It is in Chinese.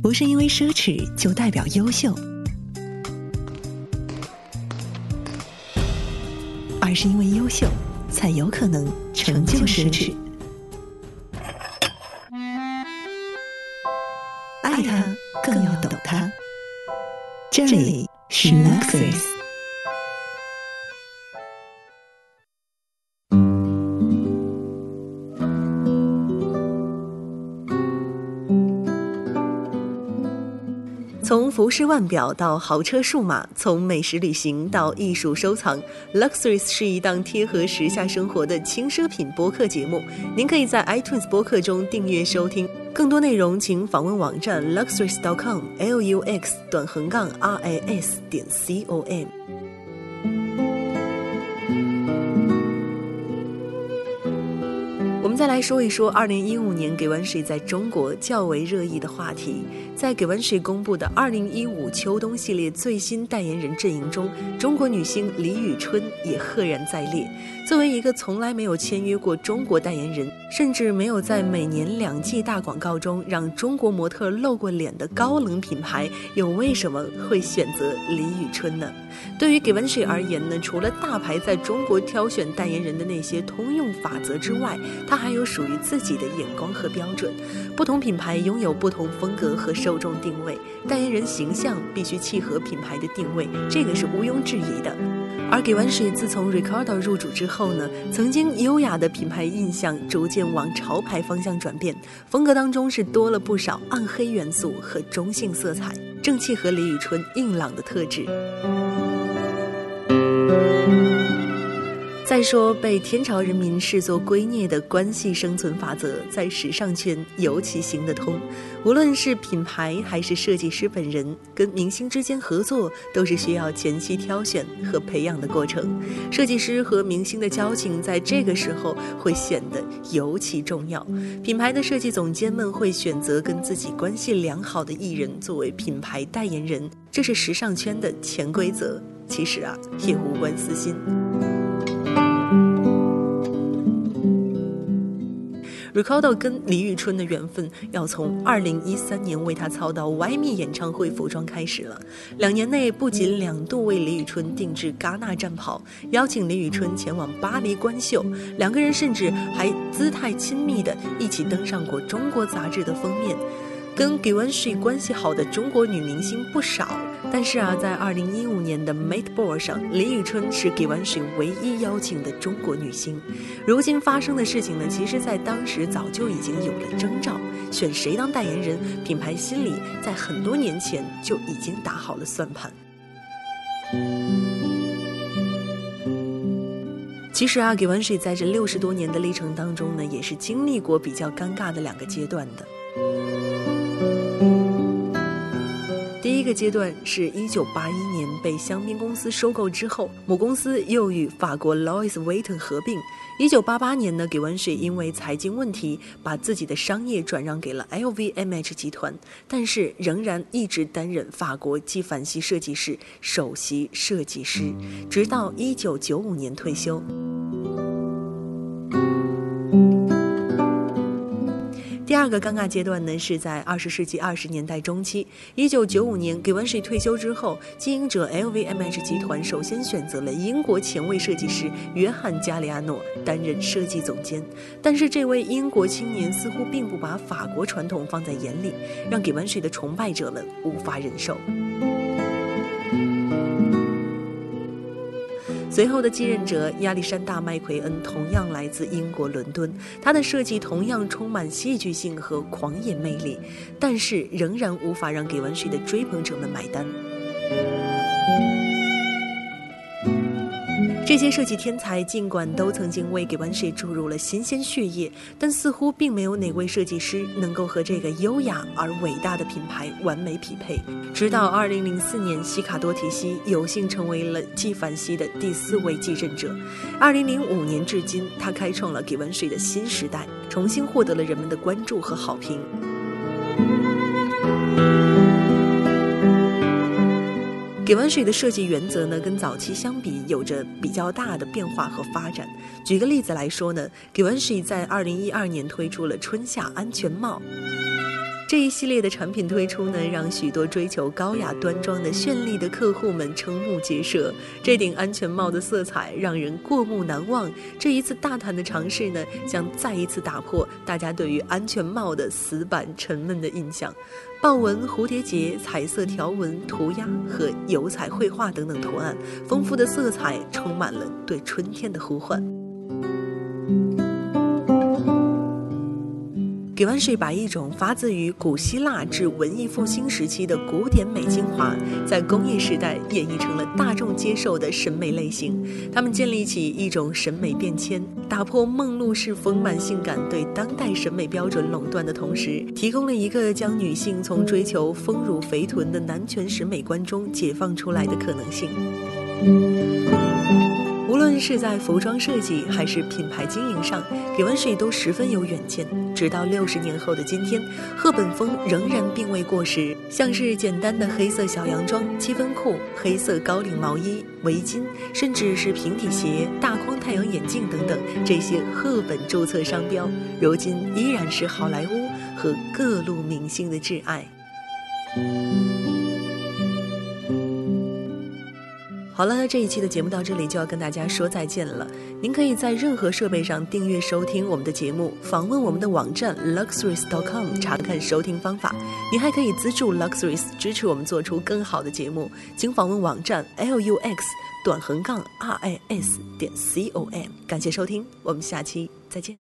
不是因为奢侈就代表优秀，而是因为优秀才有可能成就奢侈。爱他更要懂他。这里是 Luxury。从服饰腕表到豪车数码，从美食旅行到艺术收藏，Luxuries 是一档贴合时下生活的轻奢品播客节目。您可以在 iTunes 播客中订阅收听，更多内容请访问网站 luxuries.com，l u x 短横杠 r a s 点 c o m。再来说一说二零一五年 Givenchy 在中国较为热议的话题。在 Givenchy 公布的二零一五秋冬系列最新代言人阵营中，中国女星李宇春也赫然在列。作为一个从来没有签约过中国代言人，甚至没有在每年两季大广告中让中国模特露过脸的高冷品牌，又为什么会选择李宇春呢？对于 Givenchy 而言呢，除了大牌在中国挑选代言人的那些通用法则之外，他还。还有属于自己的眼光和标准，不同品牌拥有不同风格和受众定位，代言人形象必须契合品牌的定位，这个是毋庸置疑的。而给完水自从 Ricardo 入主之后呢，曾经优雅的品牌印象逐渐往潮牌方向转变，风格当中是多了不少暗黑元素和中性色彩，正契合李宇春硬朗的特质。再说，被天朝人民视作圭臬的关系生存法则，在时尚圈尤其行得通。无论是品牌还是设计师本人，跟明星之间合作，都是需要前期挑选和培养的过程。设计师和明星的交情，在这个时候会显得尤其重要。品牌的设计总监们会选择跟自己关系良好的艺人作为品牌代言人，这是时尚圈的潜规则。其实啊，也无关私心。Ricardo 跟李宇春的缘分要从2013年为他操刀 Y 密演唱会服装开始了。两年内不仅两度为李宇春定制戛纳战袍，邀请李宇春前往巴黎观秀，两个人甚至还姿态亲密的一起登上过中国杂志的封面。跟 Givenchy 关系好的中国女明星不少，但是啊，在2015年的 Met Ball 上，李宇春是 Givenchy 唯一邀请的中国女星。如今发生的事情呢，其实在当时早就已经有了征兆。选谁当代言人，品牌心里在很多年前就已经打好了算盘。其实啊，Givenchy 在这六十多年的历程当中呢，也是经历过比较尴尬的两个阶段的。个阶段是一九八一年被香槟公司收购之后，母公司又与法国 Louis Vuitton 合并。一九八八年呢，给完水因为财经问题，把自己的商业转让给了 LVMH 集团，但是仍然一直担任法国纪梵希设计师首席设计师，直到一九九五年退休。这个尴尬阶段呢，是在二十世纪二十年代中期，一九九五年给完水退休之后，经营者 LVMH 集团首先选择了英国前卫设计师约翰加里亚诺担任设计总监，但是这位英国青年似乎并不把法国传统放在眼里，让 Givenchy 的崇拜者们无法忍受。随后的继任者亚历山大·麦奎恩同样来自英国伦敦，他的设计同样充满戏剧性和狂野魅力，但是仍然无法让给完水的追捧者们买单。这些设计天才尽管都曾经为 Givenchy 注入了新鲜血液，但似乎并没有哪位设计师能够和这个优雅而伟大的品牌完美匹配。直到2004年，西卡多提西有幸成为了纪梵希的第四位继任者。2005年至今，他开创了 Givenchy 的新时代，重新获得了人们的关注和好评。Givenchy 的设计原则呢，跟早期相比有着比较大的变化和发展。举个例子来说呢，，Givenchy 在二零一二年推出了春夏安全帽。这一系列的产品推出呢，让许多追求高雅端庄的绚丽的客户们瞠目结舌。这顶安全帽的色彩让人过目难忘。这一次大胆的尝试呢，将再一次打破大家对于安全帽的死板沉闷的印象。豹纹、蝴蝶结、彩色条纹、涂鸦和油彩绘画等等图案，丰富的色彩充满了对春天的呼唤。给完水把一种发自于古希腊至文艺复兴时期的古典美精华，在工业时代演绎成了大众接受的审美类型。他们建立起一种审美变迁，打破梦露式丰满性感对当代审美标准垄断的同时，提供了一个将女性从追求丰乳肥臀的男权审美观中解放出来的可能性。无论是在服装设计还是品牌经营上，给完水都十分有远见。直到六十年后的今天，赫本风仍然并未过时。像是简单的黑色小洋装、七分裤、黑色高领毛衣、围巾，甚至是平底鞋、大框太阳眼镜等等，这些赫本注册商标，如今依然是好莱坞和各路明星的挚爱。好了，这一期的节目到这里就要跟大家说再见了。您可以在任何设备上订阅收听我们的节目，访问我们的网站 luxuries.com 查看收听方法。您还可以资助 Luxuries 支持我们做出更好的节目，请访问网站 lux 短横杠 ris 点 com。感谢收听，我们下期再见。